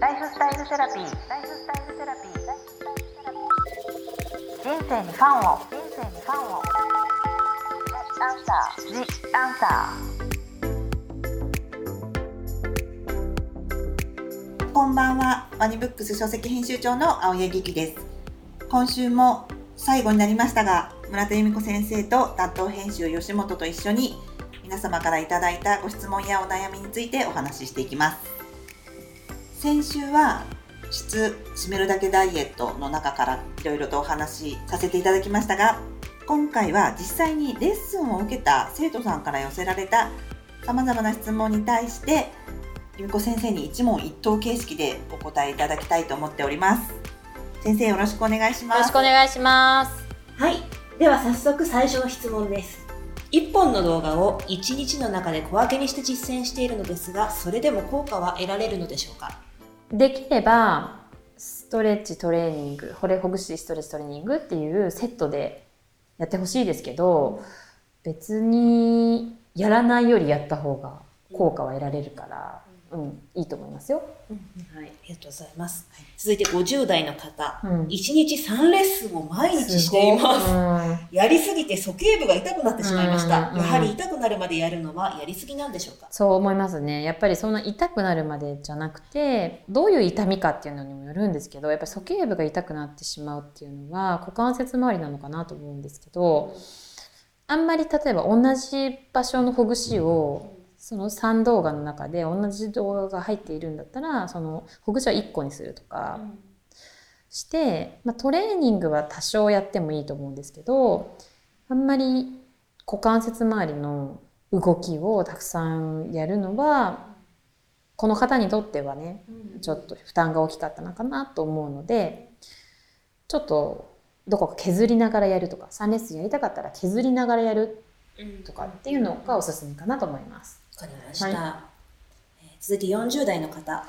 ライフスタイルセラピー。ライフスタイルセラピー。人生にファンを。人生にファンを。アンサー。ジアンサこんばんは、ワニブックス書籍編集長の青柳きです。今週も最後になりましたが、村田由美子先生と担当編集吉本と一緒に皆様からいただいたご質問やお悩みについてお話ししていきます。先週は質締めるだけダイエットの中からいろいろとお話しさせていただきましたが、今回は実際にレッスンを受けた生徒さんから寄せられた様々な質問に対して由美子先生に一問一答形式でお答えいただきたいと思っております。先生よろしくお願いします。よろしくお願いします。はい。では早速最初の質問です。1本の動画を1日の中で小分けにして実践しているのですが、それでも効果は得られるのでしょうか？できれば、ストレッチトレーニング、ほれほぐしストレッチトレーニングっていうセットでやってほしいですけど、別にやらないよりやった方が効果は得られるから、うん、いいと思いますよ。はい。ありがとうございます。続いて50代の方。うん1日3レッスンを毎日しています。やりすぎて鼠径部が痛くなってしまいました。うんやはり痛くなるまでやるのはやりすぎなんでしょうか？そう思いますね。やっぱりそんな痛くなるまでじゃなくて、どういう痛みかっていうのにもよるんですけど、やっぱり鼠径部が痛くなってしまうっていうのは股関節周りなのかなと思うんですけど、あんまり例えば同じ場所のほぐしをその3動画の中で同じ動画が入っているんだったら、そのほぐしは1個にするとかして、まあ、トレーニングは多少やってもいいと思うんですけど、あんまり股関節周りの動きをたくさんやるのは、この方にとってはね、ちょっと負担が大きかったのかなと思うので、ちょっとどこか削りながらやるとか、3レッスンやりたかったら削りながらやるとかっていうのがおすすめかなと思います。わかりました、はえー続いて40代の方。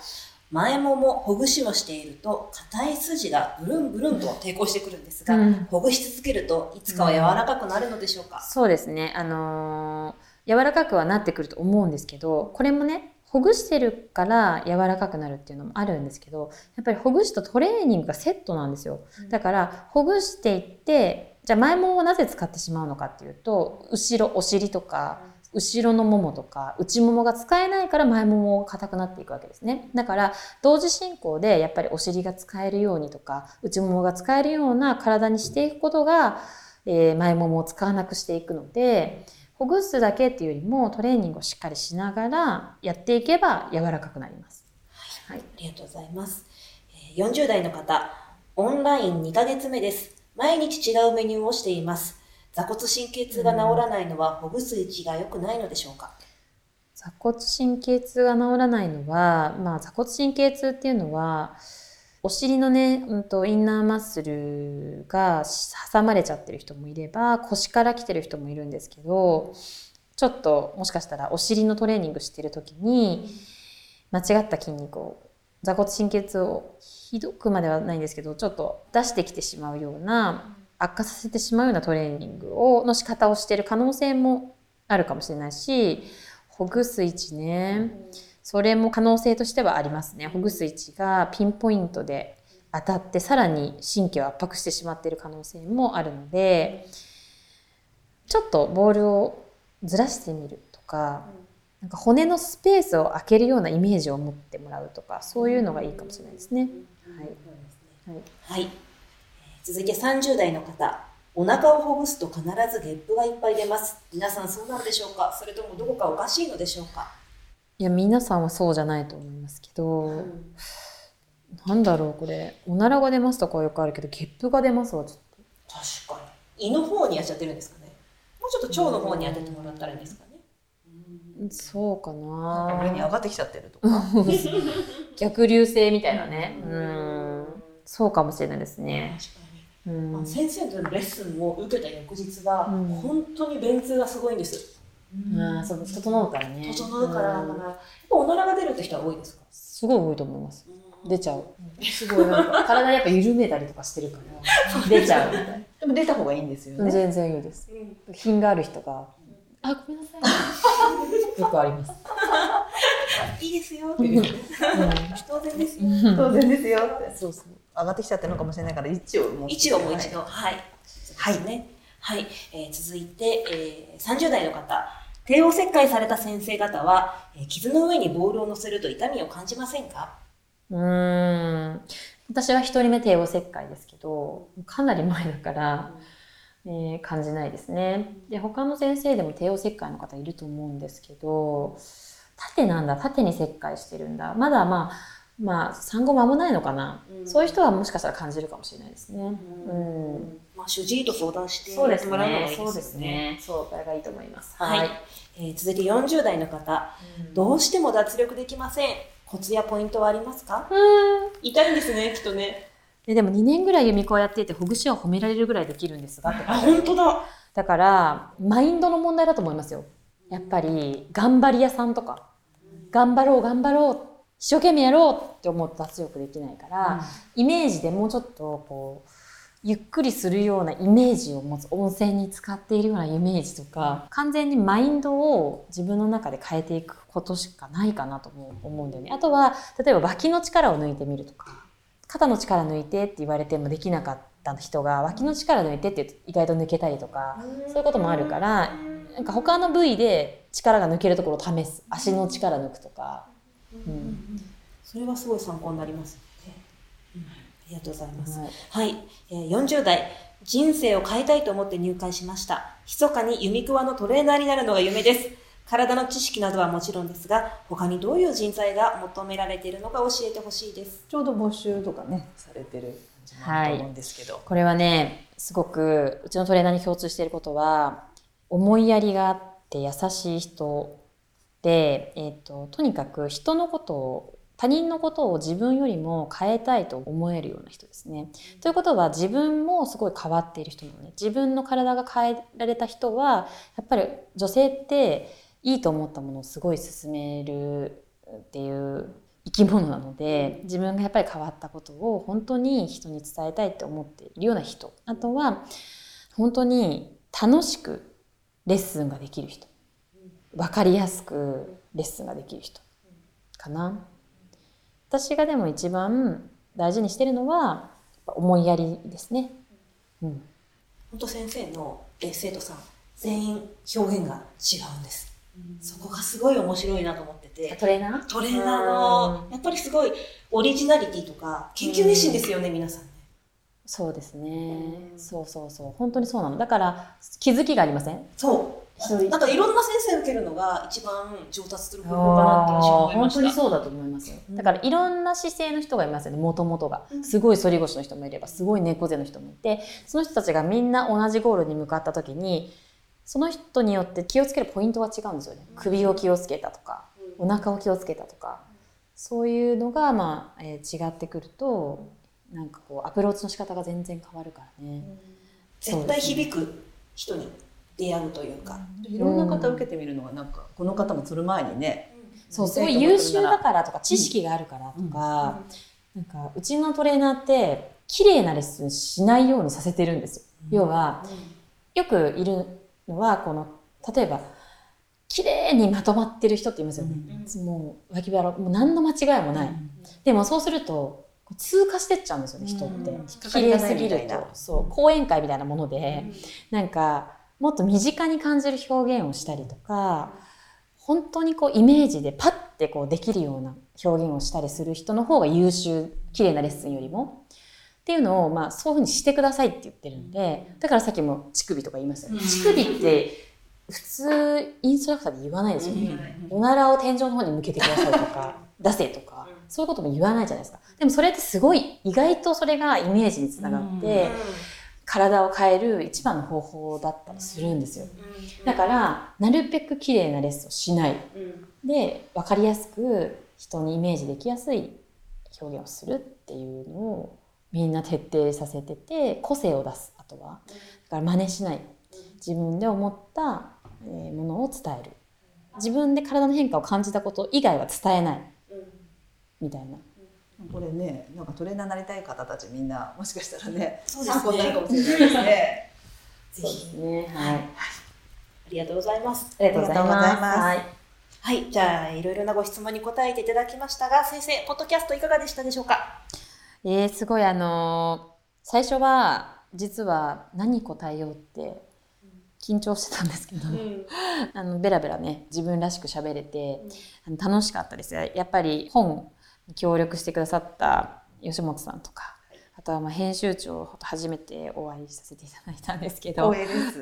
前ももほぐしをしていると硬い筋がブルンブルンと抵抗してくるんですが、うん。ほぐし続けるといつかは柔らかくなるのでしょうか、そうですね。あのー柔らかくはなってくると思うんですけど、これもね、ほぐしてるから柔らかくなるっていうのもあるんですけど、やっぱりほぐしとトレーニングがセットなんですよ。だから、ほぐしていって、じゃあ前ももをなぜ使ってしまうのかっていうと、後ろ、お尻とか、後ろのももとか、内ももが使えないから前ももが硬くなっていくわけですね。だから、同時進行でやっぱりお尻が使えるようにとか、内ももが使えるような体にしていくことが、えー前ももを使わなくしていくので、ほぐすだけっていうよりもトレーニングをしっかりしながらやっていけば柔らかくなります。はい。ありがとうございます、40代の方オンライン2ヶ月目です毎日違うメニューをしています座骨神経痛が治らないのはほぐす位置が良くないのでしょうか、座骨神経痛が治らないのは、まあ座骨神経痛っていうのは、お尻のね、うんと、インナーマッスルが挟まれちゃってる人もいれば、腰から来てる人もいるんですけど、ちょっともしかしたらお尻のトレーニングしてる時に、間違った筋肉を、座骨神経痛をひどくまではないんですけど、ちょっと出してきてしまうような、悪化させてしまうようなトレーニングを、の仕方をしている可能性もあるかもしれないし、ほぐす位置ね。それも可能性としてはありますね。ほぐす位置がピンポイントで当たってさらに神経を圧迫してしまっている可能性もあるので、ちょっとボールをずらしてみるとか、なんか骨のスペースを空けるようなイメージを持ってもらうとか、そういうのがいいかもしれないですね。はい。はいはい、えー続いて30代の方お腹をほぐすと必ずゲップがいっぱい出ます皆さんそうなんでしょうか？それともどこかおかしいのでしょうか、いや、皆さんはそうじゃないと思いますけど、なんだろう、これ。おならが出ますとかはよくあるけど、ゲップが出ますはちょっと。確かに胃の方にやっちゃってるんですかね？もうちょっと腸の方に当ててもらったらいいんですかね？そうかな上に上がってきちゃってるとか。逆流性みたいなね。うん。そうかもしれないですね。確かにうん。先生とのレッスンを受けた翌日は、うん本当に便通がすごいんですああ、そう、整うからね。整うからだんからやっぱおならが出るって人は多いですか？すごい多いと思います。出ちゃう。すごいなんか、体やっぱ緩めたりとかしてるから、出ちゃうみたいでも出た方がいいんですよな。ね。全然いいです。品がある人が、あ、ごめんなさい。よくあります。いいですよっていう当然ですよ。当然ですよって。そうそう上がってきちゃってるのかもしれないから、位置をもう。一度。はい。はい。ね。はい。えー続いて、えー、30代の方。帝王切開された先生方は、えー傷の上にボールを乗せると痛みを感じませんか？うーん私は一人目帝王切開ですけどかなり前だから、えー感じないですねで他の先生でも帝王切開の方いると思うんですけど縦なんだ縦に切開してるんだまだまあまあ産後間もないのかな、うんそういう人はもしかしたら感じるかもしれないですね、うんまあ、主治医と相談してもらうのがいいね。そうですね。そう、これがいいと思います。はい。えー続いて40代の方、どうしても脱力できません。コツやポイントはありますか？うん。痛いんですね、きっとね。ででも2年ぐらい由美子をやっていて、ほぐしは褒められるぐらいできるんですがあ、本当だ。だから、マインドの問題だと思いますよ。やっぱり、頑張り屋さんとか、頑張ろう、頑張ろう、一生懸命やろうって思うと脱力できないから、イメージでもうちょっと、こう、ゆっくりするようなイメージを持つ温泉に使っているようなイメージとか、完全にマインドを自分の中で変えていくことしかないかなと思う思うんだよね。あとは、例えば脇の力を抜いてみるとか、肩の力抜いてって言われてもできなかった人が脇の力抜いてって意外と抜けたりとか、そういうこともあるから、なんか他の部位で力が抜けるところを試す。足の力抜くとか。うんそれはすごい参考になりますね。うんありがとうございます。はいはい、えー40代、人生を変えたいと思って入会しました。密かにユミクワのトレーナーになるのが夢です。体の知識などはもちろんですが、他にどういう人材が求められているのか教えてほしいです。ちょうど募集とかね、されてる感じもあると思うんですけど。これはねすごくうちのトレーナーに共通していることは思いやりがあって優しい人で、えー、ととにかく人のことを他人のことを自分よりも変えたいと思えるような人ですね。ということは自分もすごい変わっている人なのね。自分の体が変えられた人はやっぱり女性っていいと思ったものをすごい進めるっていう生き物なので自分がやっぱり変わったことを本当に人に伝えたいって思っているような人あとは本当に楽しくレッスンができる人。分かりやすくレッスンができる人。かな。私がでも一番大事にしてるのはやっぱ思いやりですね、うん、本当先生のえー生徒さん、全員表現が違うんです。そこがすごい面白いなと思ってて。トレーナー？トレーナーの、やっぱりすごいオリジナリティとか、研究熱心ですよね、皆さん。ね。そうですね。そうそうそう。本当にそうなの。だから気づきがありません？そう。なんかいろんな先生受けるのが一番上達する方法かなって私は思いま本した。当にそうだと思いますよ。だからいろんな姿勢の人がいますよね、もともとが。う。ん。すごい反り腰の人もいれば、すごい猫背の人もいて、その人たちがみんな同じゴールに向かった時に、その人によって気をつけるポイントが違うんですよね。首を気をつけたとか、お腹を気をつけたとか、そういうのが、まあ、えー違ってくると、なんかこう、アプローチの仕方が全然変わるからね。絶対響く人に出会うというか。いろんな方受けてみるのがなんか、この方も釣る前にね、そう、す見ごい優秀だからとか、知識があるからとか、なんか、うちのトレーナーって、綺麗なレッスンしないようにさせてるんですよ。要は、よくいるのは、この、例えば、綺麗にまとまってる人って言いますよね。もう、脇腹、もう何の間違いもない。でもそうすると、通過してっちゃうんですよね、人って。うん綺麗すぎると。そう、講演会みたいなもので、なんか、もっと身近に感じる表現をしたりとか、本当にこうイメージでパッてこうできるような表現をしたりする人の方が優秀、綺麗なレッスンよりも。っていうのを、まあ、そういうふうにしてくださいって言ってるんで、だからさっきも乳首とか言いましたよね。乳首って、普通、インストラクターで言わないですよね。おならを天井の方に向けてくださいとか、出せとか、そういうことも言わないじゃないですか。でもそれってすごい、意外とそれがイメージにつながって、体を変える一番の方法だったりするんですよ。だから、なるべく綺麗なレッスンをしない。で、わかりやすく人にイメージできやすい表現をするっていうのをみんな徹底させてて、個性を出す、あとは。だから真似しない。自分で思ったえーものを伝える。自分で体の変化を感じたこと以外は伝えない。みたいな。これね、なんかトレーナーになりたい方たちみんな、もしかしたらね、そうですね参考になるかもしれないですね。ぜひ。ね。はい。ありがとうございます。ありがとうございます。ありがとうございますはい。はい。じゃあ、いろいろなご質問に答えていただきましたが、先生、ポッドキャストいかがでしたでしょうか？えー、すごいあのー最初は実は何答えようって緊張してたんですけど、あのベラベラね自分らしく喋れて、あの楽しかったですやっぱり本に協力してくださった吉本さんとかあとはまあ編集長と初めてお会いさせていただいたんですけど。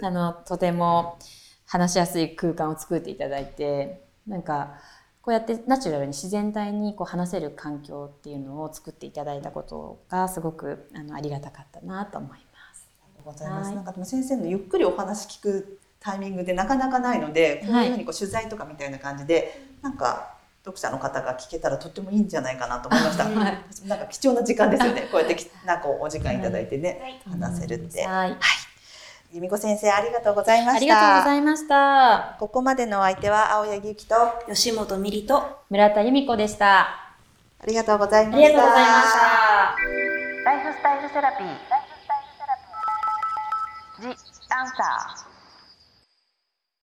あのとても話しやすい空間を作っていただいてなんかこうやってナチュラルに自然体にこう話せる環境っていうのを作っていただいたことがすごくあのありがたかったなと思います。ございます。はいなんかでも先生のゆっくりお話聞くタイミングでなかなかないので、こういうふうにこう取材とかみたいな感じで、なんか読者の方が聞けたらとってもいいんじゃないかなと思いました。はいなんか貴重な時間ですよね。こうやってきなんかお時間いただいてね、はい話せるって。はい、由美子先生ありがとうございました。ありがとうございました。ここまでのお相手は青柳ゆきとあ吉本美里と、村田由美子でした。りがとうございまありがとうございました。ライフスタイルセラピー。ライフスタイルセラピー。ジ・アンサー。